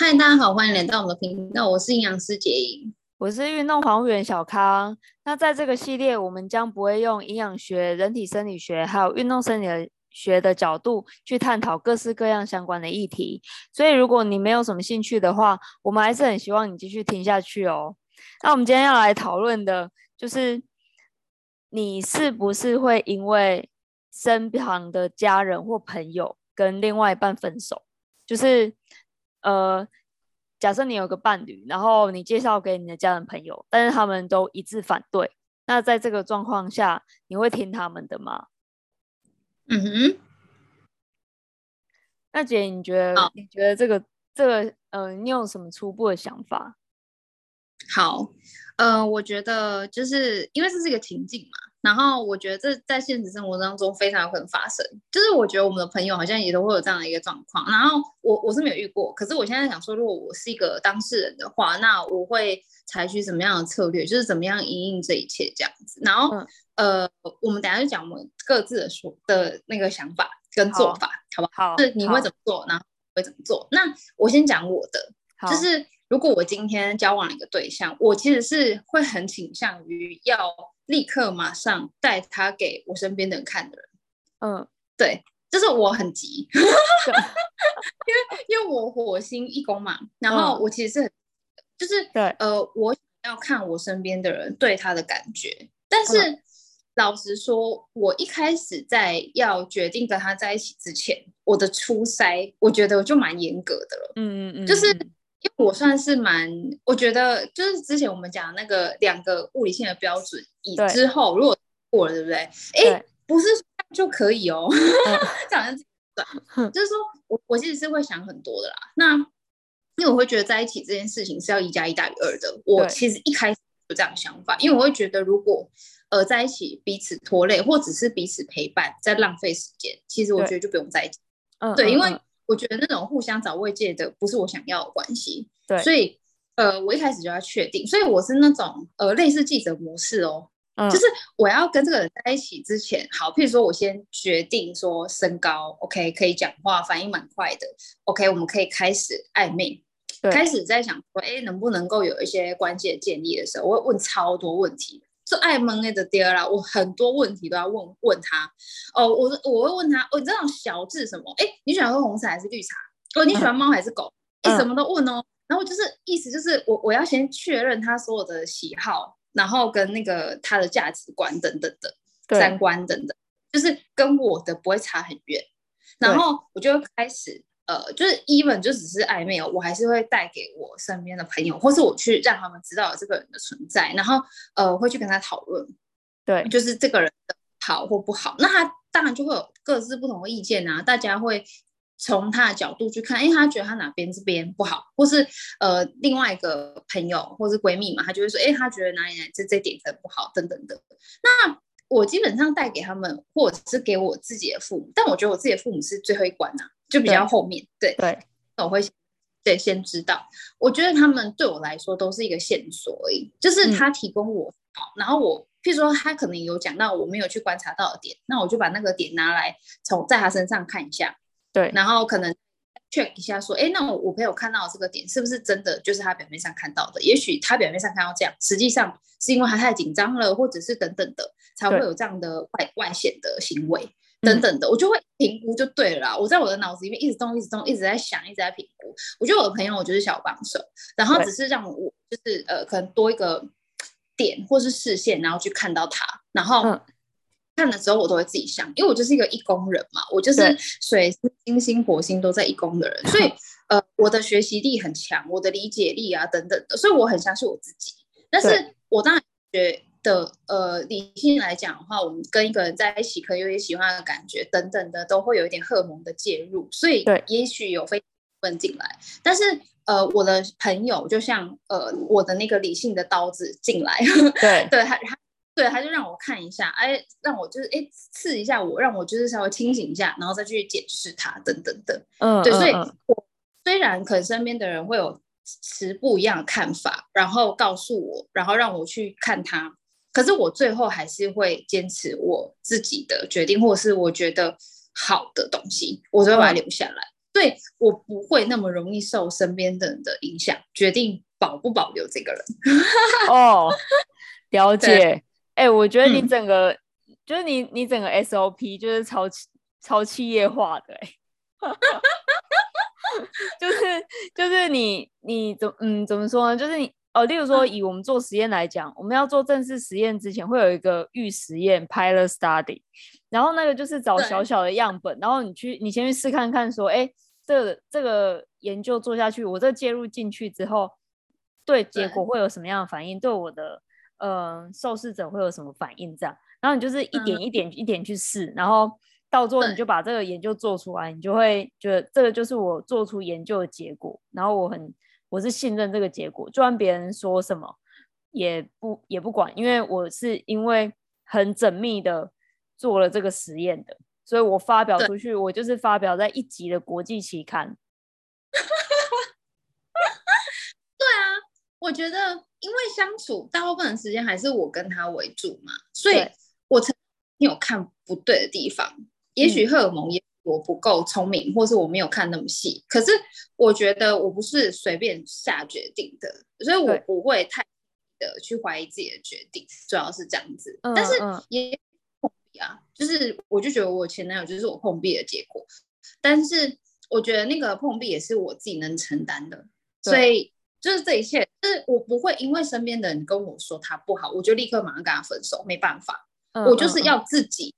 嗨，大家好，欢迎来到我们的频道，我是营养师杰莹，我是运动防护员小康。那在这个系列，我们将不会用营养学、人体生理学还有运动生理学的角度去探讨各式各样相关的议题。所以，如果你没有什么兴趣的话，我们还是很希望你继续听下去哦。那我们今天要来讨论的就是，你是不是会因为身旁的家人或朋友跟另外一半分手？就是。呃，假设你有个伴侣，然后你介绍给你的家人朋友，但是他们都一致反对，那在这个状况下，你会听他们的吗？嗯哼。那姐，你觉得？哦、你觉得这个这个呃，你有什么初步的想法？好，呃，我觉得就是因为这是一个情境嘛。然后我觉得这在现实生活当中非常有可能发生，就是我觉得我们的朋友好像也都会有这样的一个状况。然后我我是没有遇过，可是我现在想说，如果我是一个当事人的话，那我会采取什么样的策略？就是怎么样应应这一切这样子。然后、嗯、呃，我们等下就讲我们各自的说的那个想法跟做法，好，好不好？就是你会怎么做，然后会怎么做？那我先讲我的，就是如果我今天交往了一个对象，我其实是会很倾向于要。立刻马上带他给我身边的人看的人，嗯，对，就是我很急，因为因为我火星一宫嘛，然后我其实是很，嗯、就是对，呃，我想要看我身边的人对他的感觉，但是、嗯、老实说，我一开始在要决定跟他在一起之前，我的初筛我觉得我就蛮严格的了，嗯嗯嗯，就是。因为我算是蛮，我觉得就是之前我们讲那个两个物理性的标准，以之后如果过了，对不对？哎，不是就可以哦，这样子对，就是说我我其实是会想很多的啦。那因为我会觉得在一起这件事情是要一加一大于二的。我其实一开始有这样的想法，因为我会觉得如果呃在一起彼此拖累，或只是彼此陪伴在浪费时间，其实我觉得就不用在一起。嗯，对，因为。我觉得那种互相找慰藉的不是我想要的关系，对，所以呃，我一开始就要确定，所以我是那种呃类似记者模式哦，嗯，就是我要跟这个人在一起之前，好，譬如说我先决定说身高，OK，可以讲话，反应蛮快的，OK，我们可以开始暧昧，开始在想说，哎，能不能够有一些关系建立的时候，我会问超多问题。是爱蒙的第二啦，我很多问题都要问问他。哦，我我会问他，哦，你这种小智什么？哎，你喜欢喝红茶还是绿茶？哦，你喜欢猫还是狗？哎、嗯，什么都问哦。然后就是意思就是我我要先确认他所有的喜好，然后跟那个他的价值观等等的三观等等，就是跟我的不会差很远。然后我就会开始。呃，就是 even 就只是暧昧哦，我还是会带给我身边的朋友，或是我去让他们知道这个人的存在，然后呃会去跟他讨论，对，就是这个人的好或不好，那他当然就会有各自不同的意见啊，大家会从他的角度去看，因为他觉得他哪边这边不好，或是呃另外一个朋友或是闺蜜嘛，他就会说，哎，他觉得哪里哪里这这点很不好，等等的。那我基本上带给他们，或者是给我自己的父母，但我觉得我自己的父母是最后一关啊。就比较后面对。对，那我会对先知道，我觉得他们对我来说都是一个线索而已，就是他提供我然后我譬如说他可能有讲到我没有去观察到的点，那我就把那个点拿来从在他身上看一下，对，然后可能 check 一下说，哎，那我我朋友看到的这个点是不是真的就是他表面上看到的？也许他表面上看到这样，实际上是因为他太紧张了，或者是等等的，才会有这样的外外显的行为。等等的，我就会评估就对了啦。我在我的脑子里面一直动，一直动，一直在想，一直在评估。我觉得我的朋友，我就是小帮手，然后只是让我就是呃，可能多一个点或是视线，然后去看到他。然后看的时候，我都会自己想，因为我就是一个一宫人嘛，我就是水星金星火星都在一宫的人，所以呃，我的学习力很强，我的理解力啊等等的，所以我很相信我自己。但是我当然觉。的呃，理性来讲的话，我们跟一个人在一起，可能有点喜欢的感觉等等的，都会有一点荷尔蒙的介入，所以也许有非分进来。但是呃，我的朋友就像呃，我的那个理性的刀子进来，对 对，他他对他就让我看一下，哎，让我就是哎刺一下我，让我就是稍微清醒一下，然后再去检视他等等等。嗯，对，所以我虽然可能身边的人会有持不一样的看法，然后告诉我，然后让我去看他。可是我最后还是会坚持我自己的决定，或者是我觉得好的东西，我就会把它留下来。嗯、所以我不会那么容易受身边的人的影响，决定保不保留这个人。哦，了解。哎、欸，我觉得你整个，嗯、就是你你整个 SOP 就是超超企业化的、欸，就是就是你你怎嗯怎么说呢？就是你。哦，例如说，以我们做实验来讲，嗯、我们要做正式实验之前，会有一个预实验 （pilot study），然后那个就是找小小的样本，然后你去，你先去试看看，说，哎，这个、这个研究做下去，我这介入进去之后，对结果会有什么样的反应？对，对我的呃受试者会有什么反应？这样，然后你就是一点一点、嗯、一点去试，然后到最后你就把这个研究做出来，你就会觉得这个就是我做出研究的结果，然后我很。我是信任这个结果，就算别人说什么也不也不管，因为我是因为很缜密的做了这个实验的，所以我发表出去，我就是发表在一级的国际期刊。对啊，我觉得因为相处大部分的时间还是我跟他为主嘛，所以我曾经有看不对的地方，也许荷尔蒙也。我不够聪明，或是我没有看那么细。可是我觉得我不是随便下决定的，所以我不会太的去怀疑自己的决定，主要是这样子。嗯、但是也碰壁啊，就是我就觉得我前男友就是我碰壁的结果。但是我觉得那个碰壁也是我自己能承担的，所以就是这一切，就是我不会因为身边的人跟我说他不好，我就立刻马上跟他分手，没办法，嗯、我就是要自己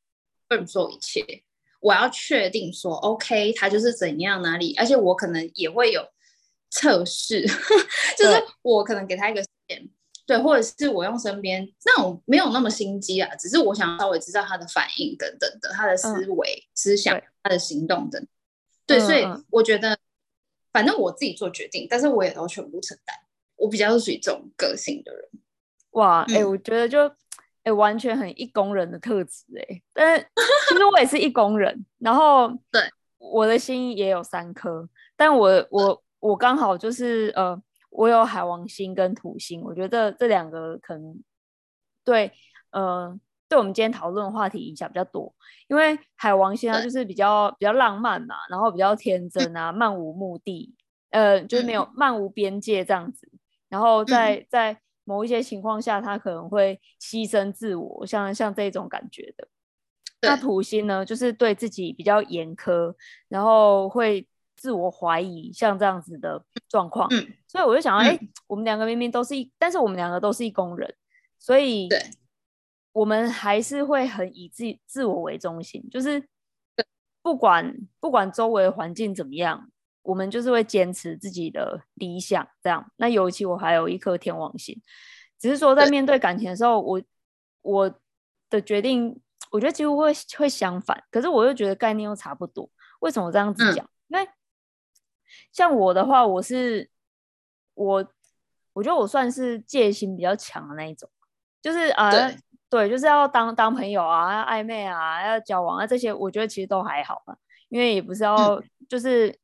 承受一切。我要确定说，OK，他就是怎样哪里，而且我可能也会有测试，就是我可能给他一个时间，对，或者是我用身边那种没有那么心机啊，只是我想稍微知道他的反应等等的，他的思维、嗯、思想、他的行动等，对，嗯、所以我觉得反正我自己做决定，但是我也都全部承担，我比较是属于这种个性的人。哇，哎、我觉得就。哎、欸，完全很一工人的特质哎，但是其实我也是一工人，然后对我的心也有三颗，但我我我刚好就是呃，我有海王星跟土星，我觉得这两个可能对呃对我们今天讨论的话题影响比较多，因为海王星它就是比较比较浪漫嘛，然后比较天真啊，漫无目的，呃，就是没有漫无边界这样子，然后在在。某一些情况下，他可能会牺牲自我，像像这种感觉的。那土星呢，就是对自己比较严苛，然后会自我怀疑，像这样子的状况。嗯，所以我就想到，哎、嗯欸，我们两个明明都是一，但是我们两个都是一工人，所以对，我们还是会很以自自我为中心，就是不管不管周围的环境怎么样。我们就是会坚持自己的理想，这样。那尤其我还有一颗天王星，只是说在面对感情的时候，我我的决定，我觉得几乎会会相反。可是我又觉得概念又差不多。为什么这样子讲？因为像我的话，我是我，我觉得我算是戒心比较强的那一种，就是啊，对，对，就是要当当朋友啊，要暧昧啊，要交往啊，这些我觉得其实都还好吧，因为也不是要就是。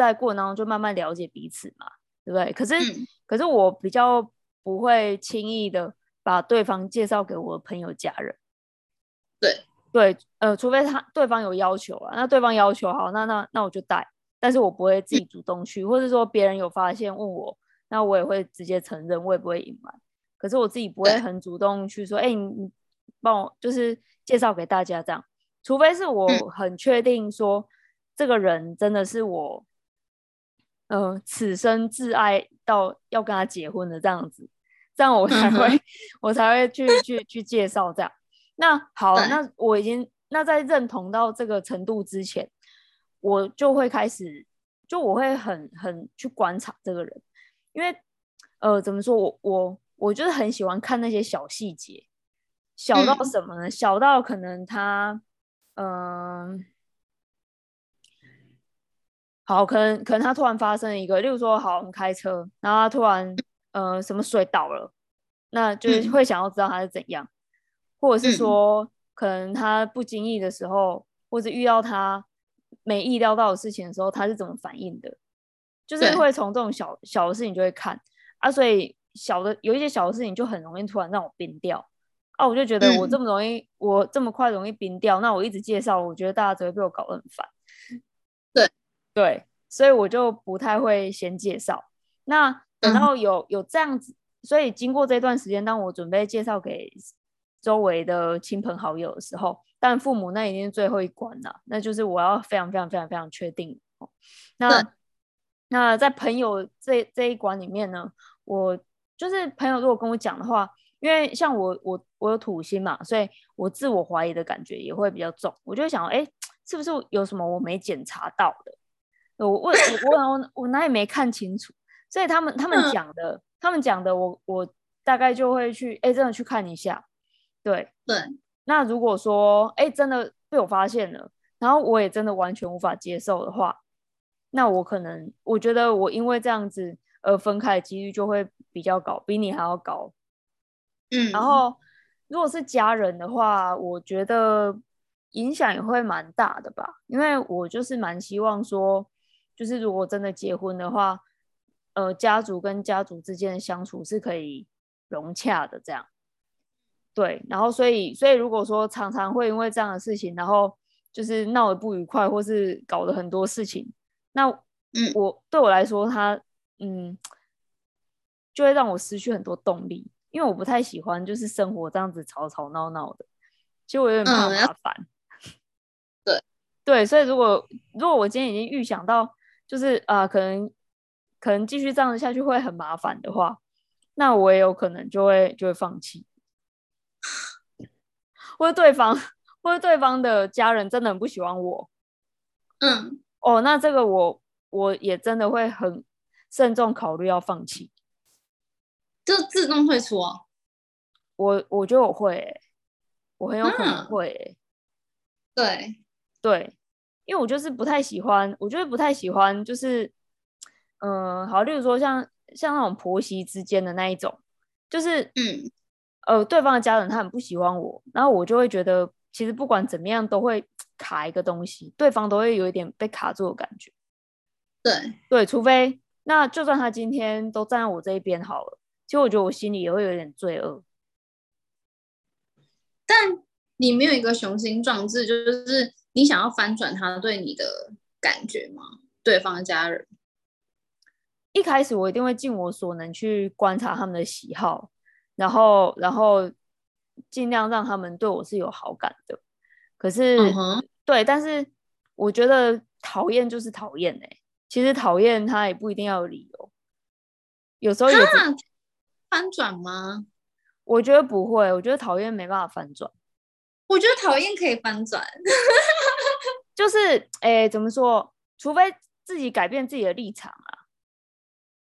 在过程当中就慢慢了解彼此嘛，对不对？可是，嗯、可是我比较不会轻易的把对方介绍给我的朋友、家人。对对，呃，除非他对方有要求啊，那对方要求好，那那那我就带，但是我不会自己主动去，嗯、或者说别人有发现问我，那我也会直接承认，我也不会隐瞒。可是我自己不会很主动去说，哎、欸，你你帮我就是介绍给大家这样，除非是我很确定说、嗯、这个人真的是我。嗯、呃，此生挚爱到要跟他结婚的这样子，这样我才会，嗯、我才会去去去介绍这样。那好，那我已经那在认同到这个程度之前，我就会开始，就我会很很去观察这个人，因为呃，怎么说我我我就是很喜欢看那些小细节，小到什么呢？嗯、小到可能他嗯。呃好，可能可能他突然发生一个，例如说，好，我们开车，然后他突然，呃，什么水倒了，那就是会想要知道他是怎样，嗯、或者是说，可能他不经意的时候，或者遇到他没意料到的事情的时候，他是怎么反应的，就是会从这种小小的事情就会看。啊，所以小的有一些小的事情就很容易突然让我冰掉。啊，我就觉得我这么容易，嗯、我这么快容易冰掉，那我一直介绍，我觉得大家只会被我搞得很烦。对，所以我就不太会先介绍。那等到有有这样子，所以经过这段时间，当我准备介绍给周围的亲朋好友的时候，但父母那已经是最后一关了，那就是我要非常非常非常非常确定。那那在朋友这这一关里面呢，我就是朋友如果跟我讲的话，因为像我我我有土星嘛，所以我自我怀疑的感觉也会比较重，我就想，哎，是不是有什么我没检查到的？我我我我我哪里没看清楚？所以他们他们讲的，嗯、他们讲的我，我我大概就会去，哎，真的去看一下。对对。那如果说，哎，真的被我发现了，然后我也真的完全无法接受的话，那我可能，我觉得我因为这样子而分开的几率就会比较高，比你还要高。嗯。然后，如果是家人的话，我觉得影响也会蛮大的吧，因为我就是蛮希望说，就是如果真的结婚的话。呃，家族跟家族之间的相处是可以融洽的，这样，对。然后，所以，所以如果说常常会因为这样的事情，然后就是闹得不愉快，或是搞了很多事情，那，嗯，我对我来说，他，嗯，就会让我失去很多动力，因为我不太喜欢就是生活这样子吵吵闹闹的，其实我有点怕麻烦。嗯、对，对，所以如果如果我今天已经预想到，就是啊、呃，可能。可能继续这样子下去会很麻烦的话，那我也有可能就会就会放弃，或者对方或者对方的家人真的很不喜欢我，嗯，哦，那这个我我也真的会很慎重考虑要放弃，就自动退出哦。我我觉得我会、欸，我很有可能会、欸嗯，对对，因为我就是不太喜欢，我就是不太喜欢就是。嗯，好，例如说像像那种婆媳之间的那一种，就是嗯，呃，对方的家人他很不喜欢我，然后我就会觉得，其实不管怎么样都会卡一个东西，对方都会有一点被卡住的感觉。对对，除非那就算他今天都站在我这一边好了，其实我觉得我心里也会有点罪恶。但你没有一个雄心壮志，就是你想要翻转他对你的感觉吗？对方的家人？一开始我一定会尽我所能去观察他们的喜好，然后然后尽量让他们对我是有好感的。可是，uh-huh. 对，但是我觉得讨厌就是讨厌哎、欸，其实讨厌他也不一定要有理由，有时候也翻转吗？我觉得不会，我觉得讨厌没办法翻转。我觉得讨厌可以翻转，就是哎，怎么说？除非自己改变自己的立场啊。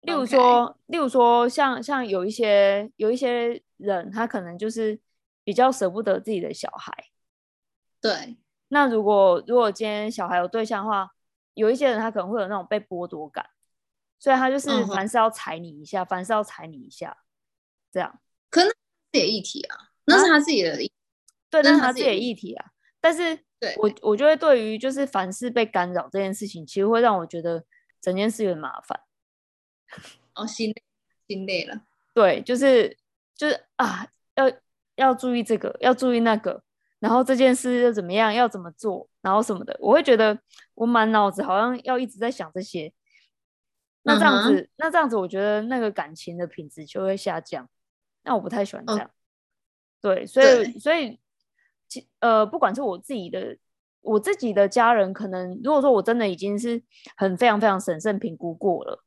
例如说.例如说像，像像有一些有一些人，他可能就是比较舍不得自己的小孩。对。那如果如果今天小孩有对象的话，有一些人他可能会有那种被剥夺感，所以他就是凡事要踩你一下，uh-huh. 凡事要踩你一下，这样。可能自己的议题啊，那是他自己的对，那是他自己的议题啊。但是，对我我觉得对于就是凡事被干扰这件事情，其实会让我觉得整件事有点麻烦。哦，心累，心累了。对，就是就是啊，要要注意这个，要注意那个，然后这件事又怎么样，要怎么做，然后什么的，我会觉得我满脑子好像要一直在想这些。那这样子，uh-huh. 那这样子，我觉得那个感情的品质就会下降。那我不太喜欢这样。Oh. 对，所以所以，其呃，不管是我自己的，我自己的家人，可能如果说我真的已经是很非常非常审慎评估过了。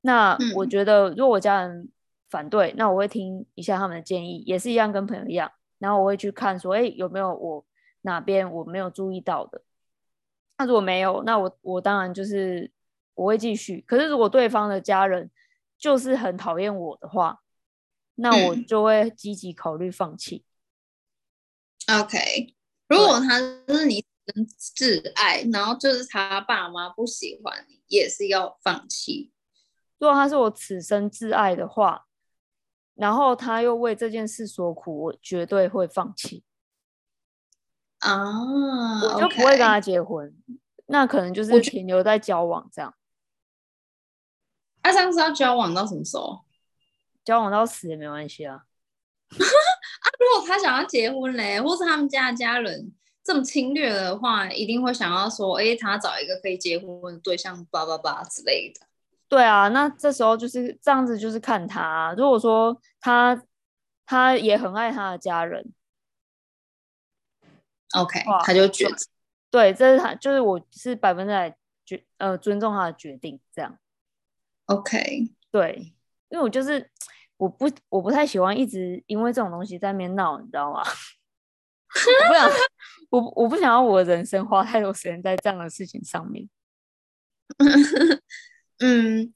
那我觉得，如果我家人反对，嗯，那我会听一下他们的建议，也是一样，跟朋友一样。然后我会去看，说，哎，有没有我哪边我没有注意到的？那如果没有，那我我当然就是我会继续。可是如果对方的家人就是很讨厌我的话，那我就会积极考虑放弃。OK，如果他是你挚爱，然后就是他爸妈不喜欢你，也是要放弃。如果他是我此生挚爱的话，然后他又为这件事所苦，我绝对会放弃啊！我就不会跟他结婚那可能就是停留在交往这样。他上次要交往到什么时候？交往到死也没关系啊！啊，如果他想要结婚嘞，或是他们家的家人这么侵略的话，一定会想要说，哎，他找一个可以结婚的对象，叭叭叭之类的。对啊，那这时候就是这样子，就是看他。如果说他他也很爱他的家人，OK，他就决对，这是他，就是我是百分之百决呃尊重他的决定，这样。OK，对，因为我就是我不我不太喜欢一直因为这种东西在那边闹，你知道吗？我不想我我不想要我的人生花太多时间在这样的事情上面。嗯，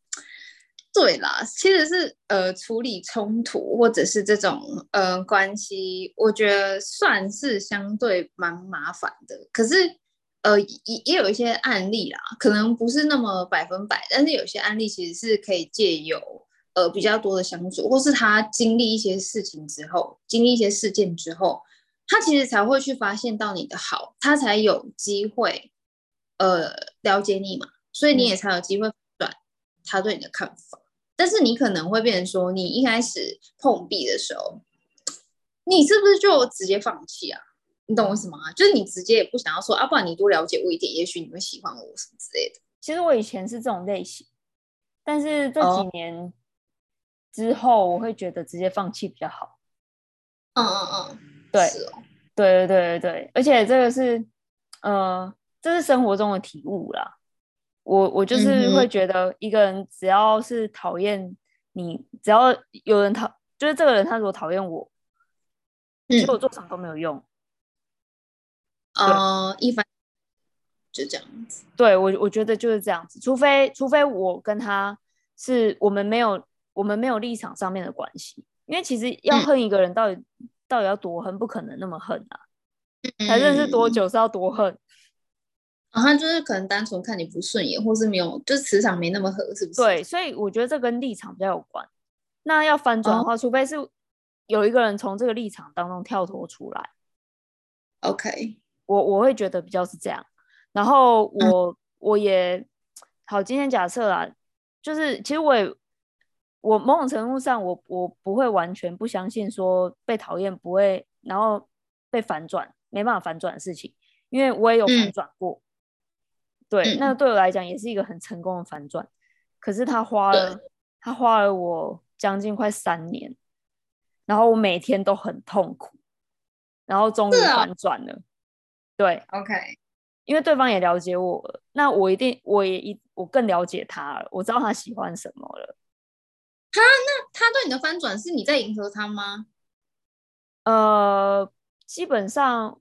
对啦，其实是呃处理冲突或者是这种呃关系，我觉得算是相对蛮麻烦的。可是呃也也有一些案例啦，可能不是那么百分百，但是有些案例其实是可以借由呃比较多的相处，或是他经历一些事情之后，经历一些事件之后，他其实才会去发现到你的好，他才有机会呃了解你嘛，所以你也才有机会。转他对你的看法，但是你可能会变成说，你一开始碰壁的时候，你是不是就直接放弃啊？你懂我什么啊？就是你直接也不想要说啊，不然你多了解我一点，也许你会喜欢我什么之类的。其实我以前是这种类型，但是这几年之后，我会觉得直接放弃比较好。嗯嗯嗯，对，对对对对对，而且这个是，呃，这是生活中的体悟啦。我我就是会觉得，一个人只要是讨厌你，嗯、只要有人讨，就是这个人他如果讨厌我，其实我做什么都没有用。嗯，一般就这样子。对，我我觉得就是这样子，除非除非我跟他是我们没有我们没有立场上面的关系，因为其实要恨一个人到底、嗯、到底要多恨，不可能那么恨啊，才认识多久是要多恨。然后、哦、就是可能单纯看你不顺眼，或是没有，就是磁场没那么合，是不是？对，所以我觉得这跟立场比较有关。那要翻转的话，哦、除非是有一个人从这个立场当中跳脱出来。OK，我我会觉得比较是这样。然后我、嗯、我也好，今天假设啊，就是其实我也我某种程度上我我不会完全不相信说被讨厌不会，然后被反转没办法反转的事情，因为我也有反转过。嗯对，那对我来讲也是一个很成功的反转，可是他花了他花了我将近快三年，然后我每天都很痛苦，然后终于反转了。对，OK，因为对方也了解我了，那我一定我也一我更了解他了，我知道他喜欢什么了。他那他对你的翻转是你在迎合他吗？呃，基本上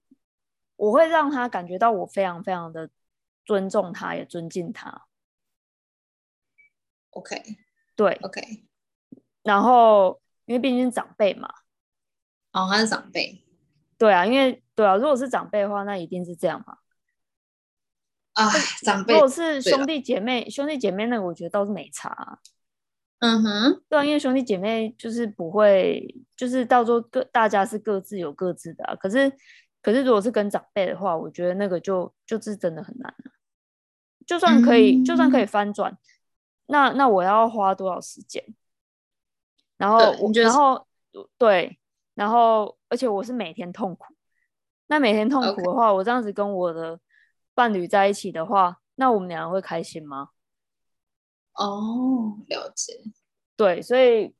我会让他感觉到我非常非常的。尊重他，也尊敬他。OK，对，OK。然后，因为毕竟是长辈嘛。哦，他是长辈。对啊，因为对啊，如果是长辈的话，那一定是这样嘛。啊，长辈。如果是兄弟姐妹，兄弟姐妹那个，我觉得倒是没差。嗯哼。对啊，因为兄弟姐妹就是不会，就是到时候各大家是各自有各自的啊。可是。可是，如果是跟长辈的话，我觉得那个就就是真的很难了。就算可以，嗯、就算可以翻转，那那我要花多少时间？然后我，然后对，然后而且我是每天痛苦。那每天痛苦的话.我这样子跟我的伴侣在一起的话，那我们两个会开心吗？哦，了解。对，所以。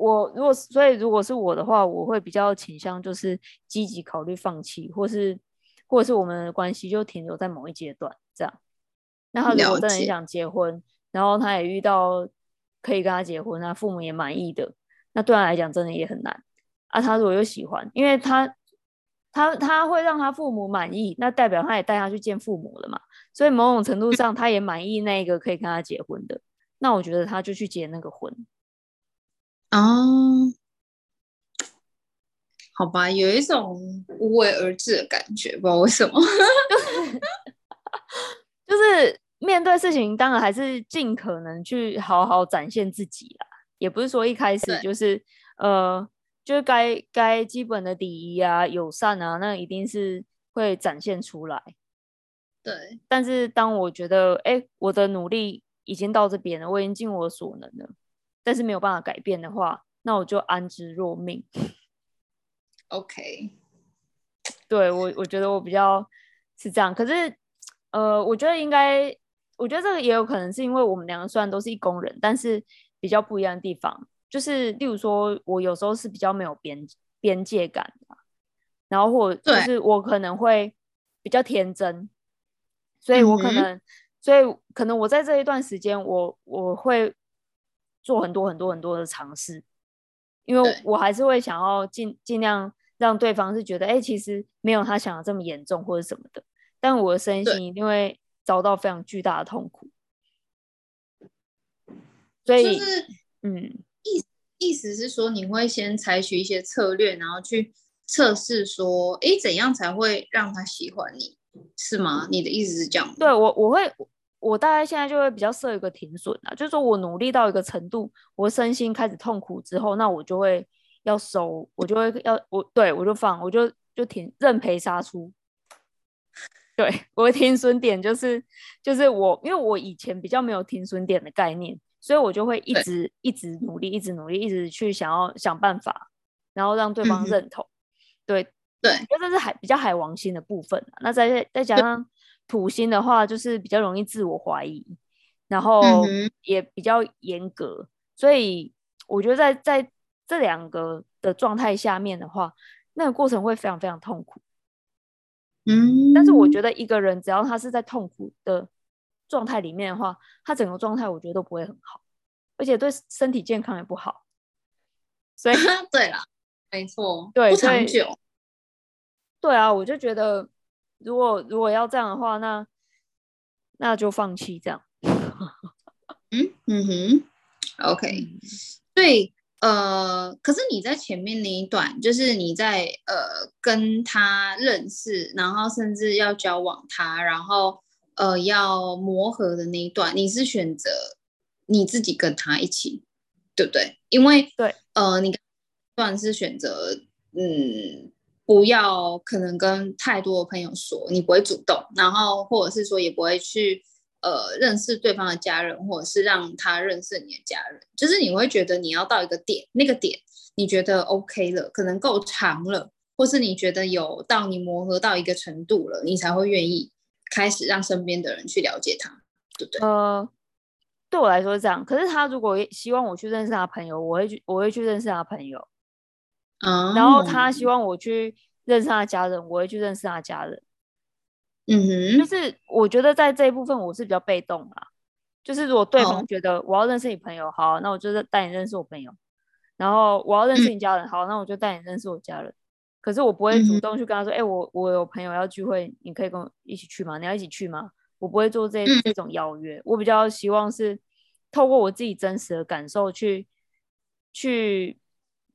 我如果所以如果是我的话，我会比较倾向就是积极考虑放弃，或是或者是我们的关系就停留在某一阶段这样。那他如果真的很想结婚，然后他也遇到可以跟他结婚，他父母也满意的，那对他来讲真的也很难啊。他如果又喜欢，因为他他他会让他父母满意，那代表他也带他去见父母了嘛。所以某种程度上，他也满意那个可以跟他结婚的。那我觉得他就去结那个婚。哦，好吧，有一种无为而治的感觉，不知道为什么，就是面对事情，当然还是尽可能去好好展现自己啦。也不是说一开始就是呃，就是该该基本的礼仪啊、友善啊，那一定是会展现出来。对，但是当我觉得，哎，我的努力已经到这边了，我已经尽我所能了。但是没有办法改变的话，那我就安之若命。OK，对我，我觉得我比较是这样。可是，呃，我觉得应该，我觉得这个也有可能是因为我们两个虽然都是一工人，但是比较不一样的地方，就是例如说，我有时候是比较没有边边界感的，然后或就是我可能会比较天真，所以我可能，嗯、所以可能我在这一段时间，我我会做很多很多很多的尝试，因为我还是会想要尽尽量。让对方是觉得，哎、欸，其实没有他想的这么严重或者什么的，但我的身心一定会遭到非常巨大的痛苦。所以，就是、嗯，意思是说，你会先采取一些策略，然后去测试说，哎、怎样才会让他喜欢你，是吗？你的意思是这样？对我，我会，我大概现在就会比较设一个停损啊，就是说我努力到一个程度，我身心开始痛苦之后，那我就会。要收，我就会要我对我就放，我就就停，认赔杀出。对，我的停损点就是就是我，因为我以前比较没有停损点的概念，所以我就会一直一直努力，一直努力，一直去想要想办法，然后让对方认同。嗯、对对，因为这是海比较海王星的部分。那再再加上土星的话，就是比较容易自我怀疑，然后也比较严格，所以我觉得在在。这两个的状态下面的话，那个过程会非常非常痛苦。嗯，但是我觉得一个人只要他是在痛苦的状态里面的话，他整个状态我觉得都不会很好，而且对身体健康也不好。所以，对了，没错，对，不长久。对啊，我就觉得如果如果要这样的话，那那就放弃这样。嗯 嗯哼，OK，对。呃，可是你在前面那一段，就是你在呃跟他认识，然后甚至要交往他，然后呃要磨合的那一段，你是选择你自己跟他一起，对不对？因为对，呃，你段是选择嗯不要可能跟太多的朋友说，你不会主动，然后或者是说也不会去。呃，认识对方的家人，或者是让他认识你的家人，就是你会觉得你要到一个点，那个点你觉得 OK 了，可能够长了，或是你觉得有到你磨合到一个程度了，你才会愿意开始让身边的人去了解他，对不对？呃，对我来说是这样。可是他如果希望我去认识他朋友，我会去，我会去认识他朋友。嗯，然后他希望我去认识他家人，我会去认识他家人。嗯哼，就是我觉得在这一部分我是比较被动啦。就是如果对方觉得我要认识你朋友，好，那我就带你认识我朋友。然后我要认识你家人，好，那我就带你认识我家人。可是我不会主动去跟他说，哎，我我有朋友要聚会，你可以跟我一起去吗？你要一起去吗？我不会做这这种邀约。我比较希望是透过我自己真实的感受去去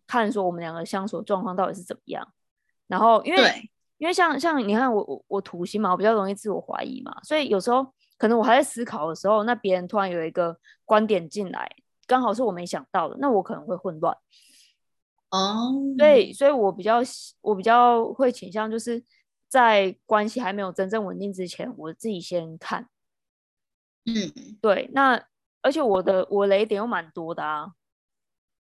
看说我们两个相处的状况到底是怎么样。然后因为。因为像像你看我我我土星嘛，我比较容易自我怀疑嘛，所以有时候可能我还在思考的时候，那别人突然有一个观点进来，刚好是我没想到的，那我可能会混乱。哦，对，所以我比较我比较会倾向就是在关系还没有真正稳定之前，我自己先看。嗯，对，那而且我的我雷点又蛮多的啊。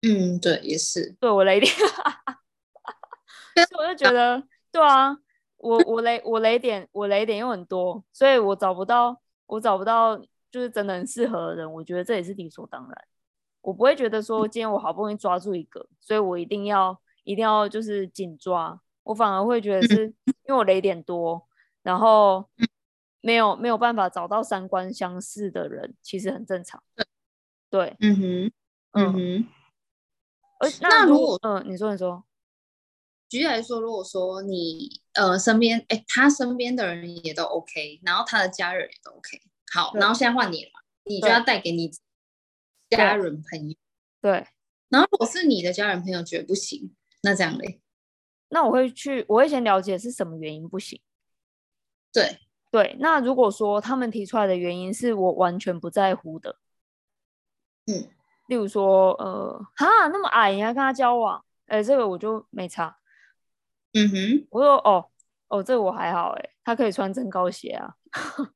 嗯，对，也是，对我雷点，所以我就觉得。对啊，我我雷我雷点我雷点又很多，所以我找不到我找不到就是真的很适合的人，我觉得这也是理所当然。我不会觉得说今天我好不容易抓住一个，所以我一定要一定要就是紧抓，我反而会觉得是因为我雷点多，然后没有没有办法找到三观相似的人，其实很正常。对，嗯哼，嗯哼。而那如果嗯，你说你说。举例来说，如果说你呃身边哎，他身边的人也都 OK，然后他的家人也都 OK，好，然后现在换你了嘛，你就要带给你家人朋友，对。然后如果是你的家人朋友觉得不行，那这样嘞？那我会去，我会先了解是什么原因不行。对对，那如果说他们提出来的原因是我完全不在乎的，嗯，例如说呃，哈，那么矮你还跟他交往，哎，这个我就没差。嗯哼，我说哦哦，这个我还好哎，他可以穿增高鞋啊。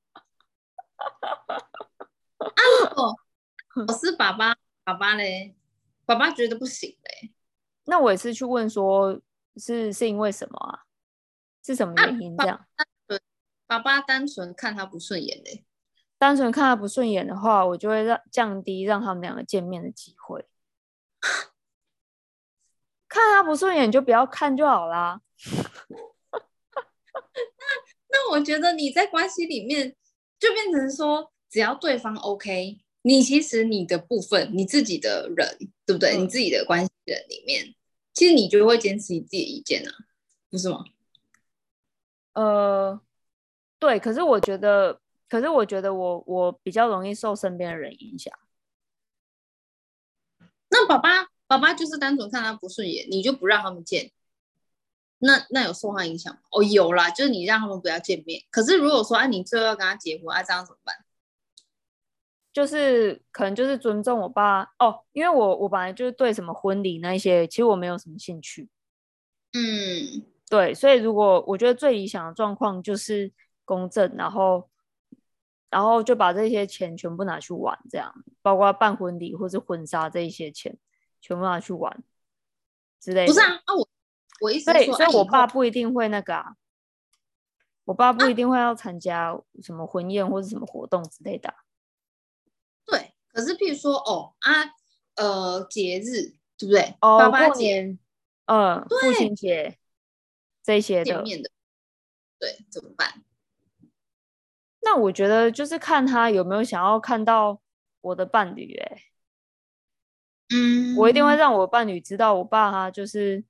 啊哦，我是爸爸，爸爸嘞，爸爸觉得不行嘞。那我也是去问说，是是因为什么啊？是什么原因这样？爸爸单纯看他不顺眼嘞，单纯看他不顺眼的话，我就会让降低让他们两个见面的机会。看他不顺眼就不要看就好啦。那那我觉得你在关系里面就变成说，只要对方 OK，你其实你的部分你自己的人对不对？嗯、你自己的关系人里面，其实你就会坚持你自己的意见啊，不是吗？呃，对，可是我觉得，可是我觉得我我比较容易受身边的人影响。那爸爸爸爸就是单纯看他不顺眼，你就不让他们见。那那有受他影响吗？哦，有啦，就是你让他们不要见面。可是如果说，哎、啊，你最后要跟他结婚，啊，这样怎么办？就是可能就是尊重我爸哦，因为我我本来就是对什么婚礼那一些，其实我没有什么兴趣。嗯。对，所以如果我觉得最理想的状况就是公证，然后，然后就把这些钱全部拿去玩，这样，包括办婚礼或是婚纱这一些钱，全部拿去玩之类的。不是啊，啊我我意思是说，所以我爸不一定会那个啊，我爸不一定会要参加什么婚宴或者什么活动之类的啊。对，可是譬如说哦啊，呃，节日对不对？哦，爸爸过年，嗯，父亲节。这些的，的，对，怎么办？那我觉得就是看他有没有想要看到我的伴侣，哎，嗯，我一定会让我伴侣知道，我爸他就是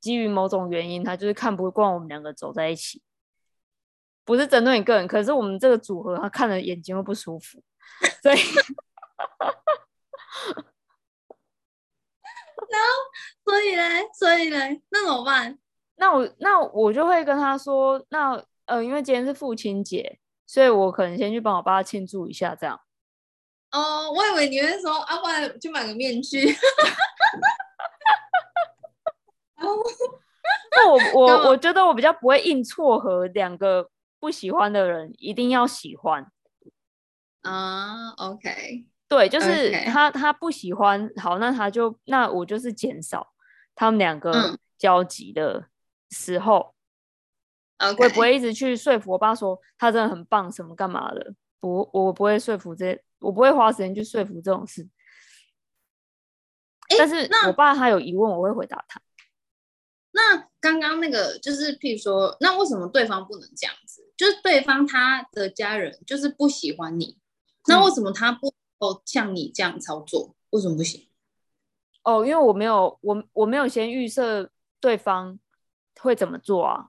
基于某种原因，他就是看不惯我们两个走在一起，不是针对你个人，可是我们这个组合，他看了眼睛会不舒服，所以。然后，所以呢，所以呢，那怎么办？那我那我就会跟他说，那呃，因为今天是父亲节，所以我可能先去帮我爸庆祝一下，这样。哦，我以为你会说，啊，不然去买个面具。那我我我觉得我比较不会硬撮合两个不喜欢的人，一定要喜欢。啊，uh，OK，对，就是他.他不喜欢，好，那他就那我就是减少他们两个交集的。嗯时候.我也不会一直去说服我爸说他真的很棒，什么干嘛的。不，我不会说服这，我不会花时间去说服这种事。欸、但是我爸他有疑问，我会回答他。那刚刚那个就是，譬如说，那为什么对方不能这样子？就是对方他的家人就是不喜欢你，那为什么他不哦像你这样操作？为什么不行？哦，因为我没有，我我没有先预设对方。会怎么做啊？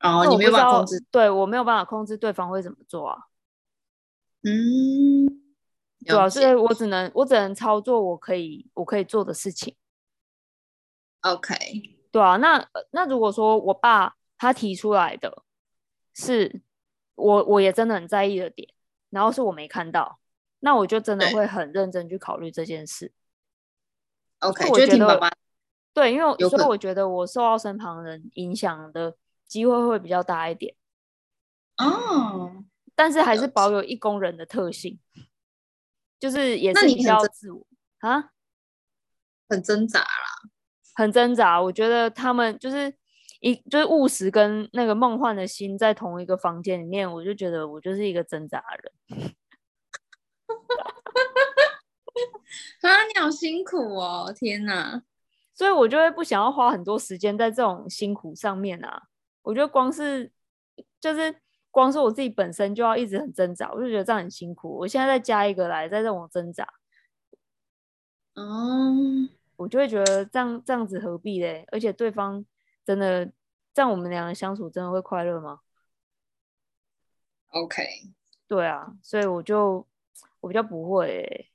哦，你没有办法控制，对，我没有办法控制对方会怎么做啊。嗯，主要是我只能我只能操作我可以我可以做的事情。OK，对啊，那那如果说我爸他提出来的是我我也真的很在意的点，然后是我没看到，那我就真的会很认真去考虑这件事。OK，我觉得。对，因为所以我觉得我受到身旁人影响的机会会比较大一点哦，但是还是保有一工人的特性，就是也是比较自我啊，很挣扎啦，很挣扎。我觉得他们就是一就是务实跟那个梦幻的心在同一个房间里面，我就觉得我就是一个挣扎的人。啊，你好辛苦哦，天哪！所以我就会不想要花很多时间在这种辛苦上面啊！我觉得光是就是光是我自己本身就要一直很挣扎，我就觉得这样很辛苦。我现在再加一个来，再让我挣扎，嗯，我就会觉得这样这样子何必嘞？而且对方真的这样，我们两个相处真的会快乐吗？OK，对啊，所以我就我比较不会欸，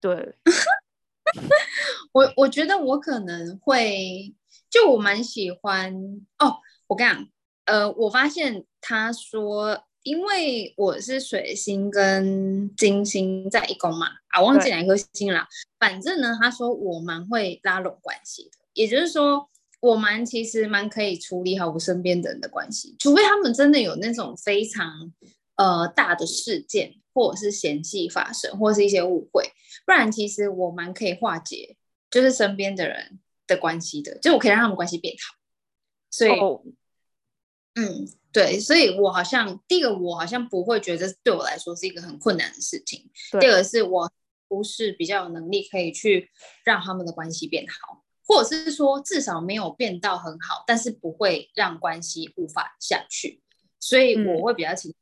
对。我我觉得我可能会，就我蛮喜欢哦。我跟你讲，呃，我发现他说，因为我是水星跟金星在一宫嘛，啊，忘记哪颗星了。反正呢，他说我蛮会拉拢关系的，也就是说，我蛮其实蛮可以处理好我身边的人的关系，除非他们真的有那种非常呃大的事件，或者是嫌隙发生，或者是一些误会，不然其实我蛮可以化解。就是身边的人的关系的，就我可以让他们关系变好。所以，哦、嗯，对，所以我好像第一个我好像不会觉得对我来说是一个很困难的事情。第二个是我不是比较有能力可以去让他们的关系变好，或者是说至少没有变到很好，但是不会让关系无法下去。所以我会比较倾向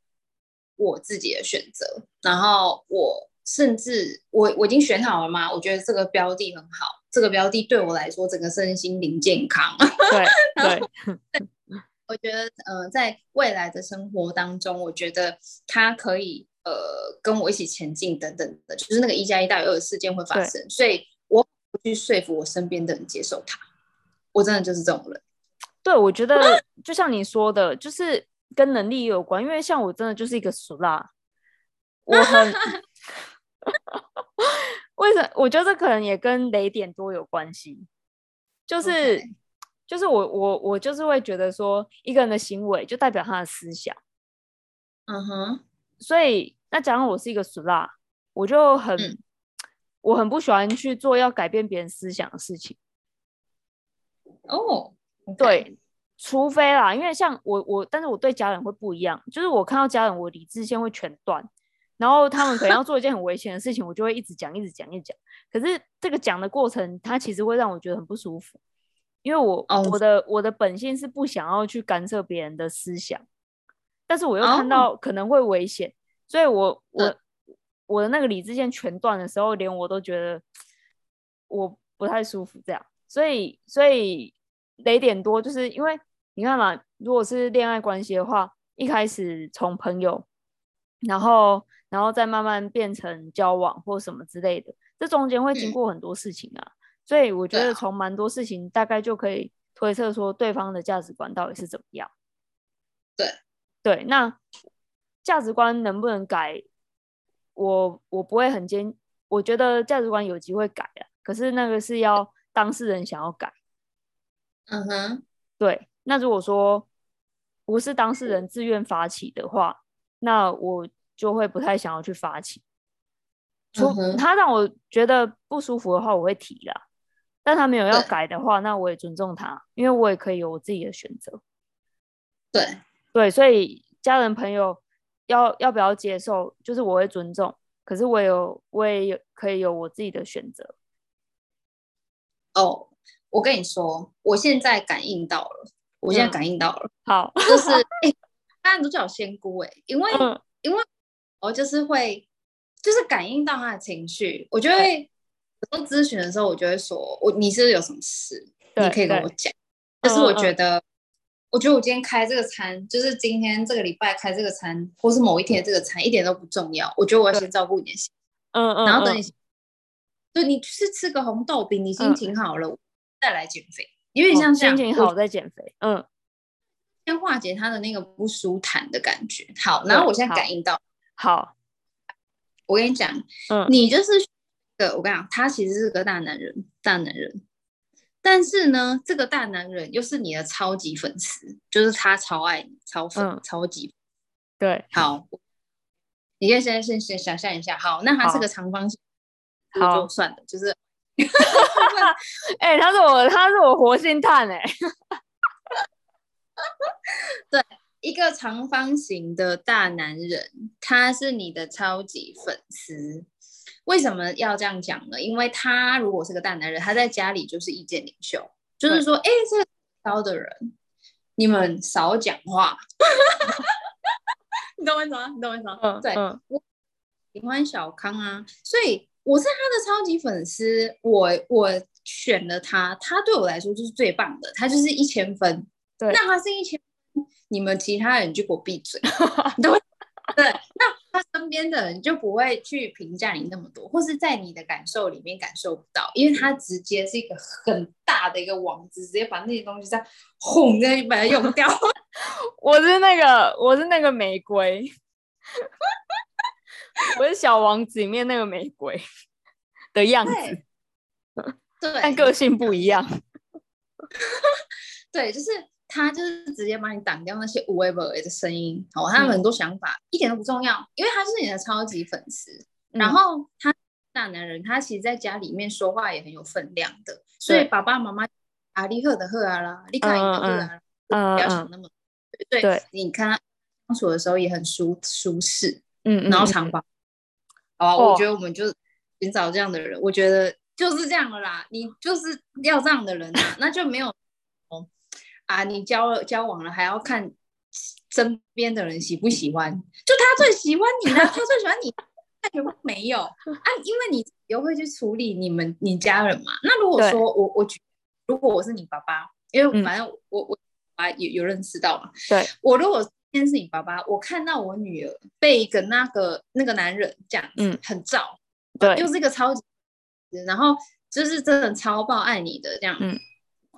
我自己的选择，嗯、然后我。甚至我我已经选好了吗？我觉得这个标的很好，这个标的对我来说整个身心灵健康。对对，我觉得呃，在未来的生活当中，我觉得他可以呃跟我一起前进等等的，就是那个一加一大于二的事件会发生，所以去说服我身边的人接受他，我真的就是这种人。对，我觉得就像你说的，就是跟能力有关，因为像我真的就是一个俗辣，我很。为什么？我觉得这可能也跟雷点多有关系。就是，Okay. 就是我我我就是会觉得说，一个人的行为就代表他的思想。嗯哼、uh-huh. 所以，那假如我是一个俗辣，我就很，嗯、我很不喜欢去做要改变别人思想的事情。哦，oh, okay. 对，除非啦，因为像我我，但是我对家人会不一样，就是我看到家人，我理智线会全断。然后他们可能要做一件很危险的事情，我就会一直讲，一直讲，一直讲。可是这个讲的过程，它其实会让我觉得很不舒服，因为我、oh. 我的我的本性是不想要去干涉别人的思想，但是我又看到可能会危险，oh. 所以我我、uh. 我的那个理智线全断的时候，连我都觉得我不太舒服。这样，所以所以雷点多，就是因为你看嘛，如果是恋爱关系的话，一开始从朋友，然后。然后再慢慢变成交往或什么之类的，这中间会经过很多事情啊，嗯、所以我觉得从蛮多事情大概就可以推测说对方的价值观到底是怎么样。对对，那价值观能不能改？我我不会很坚，我觉得价值观有机会改啊，可是那个是要当事人想要改。嗯哼，对。那如果说不是当事人自愿发起的话，那我。就会不太想要去发起，除他让我觉得不舒服的话，我会提啦。但他没有要改的话，那我也尊重他，因为我也可以有我自己的选择。对对，所以家人朋友要要不要接受，就是我会尊重，可是我有我也有可以有我自己的选择。哦，我跟你说，我现在感应到了，我现在感应到了，嗯、好，就是大家都叫我仙姑哎，因为、嗯、因为。我就是会，就是感应到他的情绪，我就会做咨询的时候，我就会说，我你是有什么事，你可以跟我讲。就是我觉得，我觉得我今天开这个餐，就是今天这个礼拜开这个餐，或是某一天的这个餐，一点都不重要。我觉得我要先照顾你的心，嗯嗯，然后等你，对你去吃个红豆饼，你心情好了，嗯、再来减肥，因为像这样、哦、心情好再减肥，嗯，先化解他的那个不舒坦的感觉。好，然后我现在感应到。好，我跟你讲，嗯，你就是个，我跟你讲，他其实是个大男人，大男人，但是呢，这个大男人又是你的超级粉丝，就是他超爱你，超粉，嗯、超级，对，好，你可以现在先先想象一下，好，那他是个长方形，好，就算了，就是，哎、欸，他是我，他是我活性炭、欸，哎，对。一个长方形的大男人，他是你的超级粉丝。为什么要这样讲呢？因为他如果是个大男人，他在家里就是意见领袖，就是说，哎对，这个高的人，你们少讲话。你懂我意思吗？你懂我意思吗？嗯，对，嗯、我喜欢小康啊，所以我是他的超级粉丝。我我选了他，他对我来说就是最棒的，他就是一千分。对，那他是一千。你们其他人就给我闭嘴，对对，那他身边的人就不会去评价你那么多，或是在你的感受里面感受不到，因为他直接是一个很大的一个网子，直接把那些东西在轰在把它用掉。我是那个，我是那个玫瑰，我是小王子里面那个玫瑰的样子，对，但个性不一样，对，就是。他就是直接把你挡掉那些无谓的声音，哦，他有很多想法，嗯、一点都不重要，因为他是你的超级粉丝。嗯、然后他大男人，他其实在家里面说话也很有分量的，所以爸爸妈妈啊，你喝的喝啊啦，你看的喝啊，嗯，不要想那么对。对，你看他相处的时候也很舒舒适，嗯，然后长发，好啊，我觉得我们就寻找这样的人，我觉得就是这样了啦。你就是要这样的人啊，那就没有啊，你交了交往了还要看身边的人喜不喜欢，就他最喜欢你呢，他最喜欢你。那全部没有啊，因为你又会去处理你们你家人嘛。那如果说我我如果我是你爸爸，因为反正我、嗯、我啊有有认识到嘛。对，我如果今天是你爸爸，我看到我女儿被一个那个那个男人这样，嗯，很照，对，又是一个超级，然后就是真的超爆爱你的这样，嗯，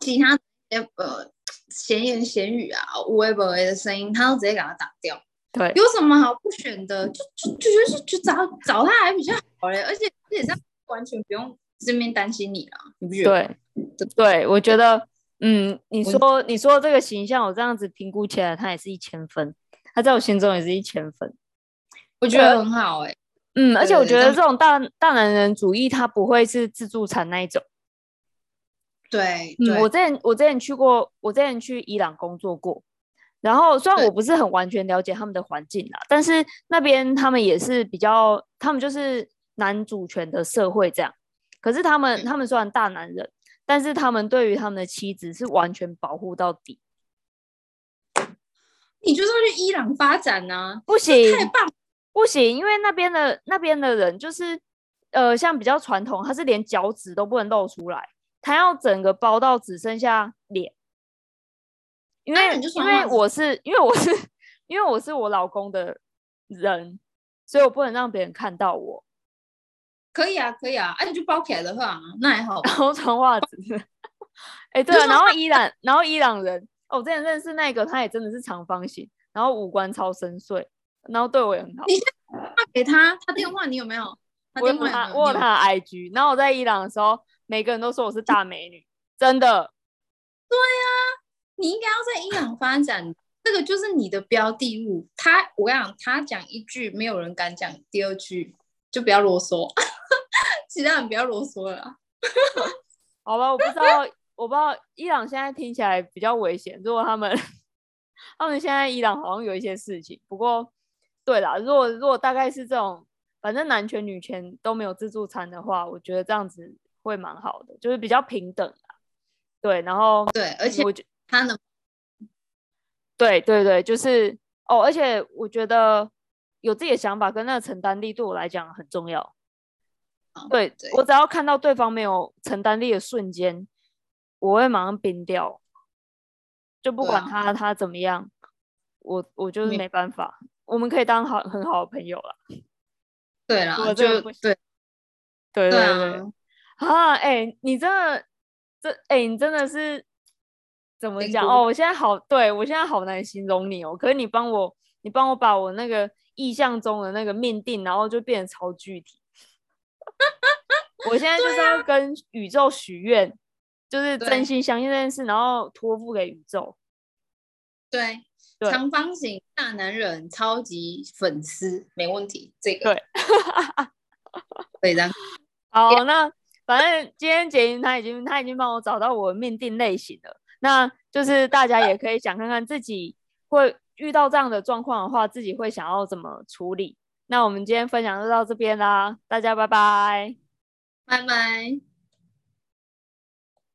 其他呃闲言闲语啊，微博的声音，他都直接给他打掉。对，有什么好不选的？就就就觉得就找找他还比较好嘞，而且而且这样完全不用这边担心你了，你不觉得？对，对，我觉得，嗯，你说你说这个形象，我这样子评估起来，他也是一千分，他在我心中也是一千分，我觉得很好哎、欸。嗯，而且我觉得这种大大男人主义，他不会是自助餐那一种。对，嗯，我之前我之前去过，我之前去伊朗工作过。然后虽然我不是很完全了解他们的环境啦，但是那边他们也是比较，他们就是男主权的社会这样。可是他们他们虽然大男人，但是他们对于他们的妻子是完全保护到底。你就是要去伊朗发展呢？啊？不行，太棒，不行，因为那边的那边的人就是呃，像比较传统，他是连脚趾都不能露出来，他要整个包到只剩下脸。因为因为我是因为我是因为我是我老公的人，所以我不能让别人看到我。可以啊，可以啊，哎、啊，你就包起来的话，那还好。然后穿袜子。哎、欸，对啊，然后伊朗，然后伊朗人，哦，我之前认识那个，他也真的是长方形，然后五官超深邃，然后对我也很好。你先发给他，他电话你有没有？他电话有有我有他的 IG，然后我在伊朗的时候，每个人都说我是大美女，真的。对呀、啊。你应该要在伊朗发展，这个就是你的标的物。他，我跟你讲，他讲一句，没有人敢讲第二句，就不要啰嗦。其他人不要啰嗦了。好吧，我不知道，我不知道伊朗现在听起来比较危险。如果他们，他们现在伊朗好像有一些事情。不过，对啦，如果如果大概是这种，反正男权女权都没有自助餐的话，我觉得这样子会蛮好的，就是比较平等。对，然后对，而且我觉。他呢？对对对，就是哦，而且我觉得有自己的想法跟那个承担力对我来讲很重要。哦、对，对我只要看到对方没有承担力的瞬间，我会马上冰掉，就不管他、啊、他怎么样，我我就是没办法。我们可以当好很好的朋友了。对了，我就对对对对，对啊！哎、欸，你真的这哎、欸，你真的是。怎么讲哦？我现在好，对我现在好难形容你哦。可是你帮我，你帮我把我那个意象中的那个命定，然后就变得超具体。我现在就是要跟宇宙许愿，啊、就是真心相信这件事，然后托付给宇宙。对，对长方形大男人，超级粉丝，没问题。这个对，对的。好，那反正今天洁莹他已经他已经帮我找到我的命定类型了。那就是大家也可以想看看自己会遇到这样的状况的话，自己会想要怎么处理。那我们今天分享就到这边啦，大家拜拜，拜拜。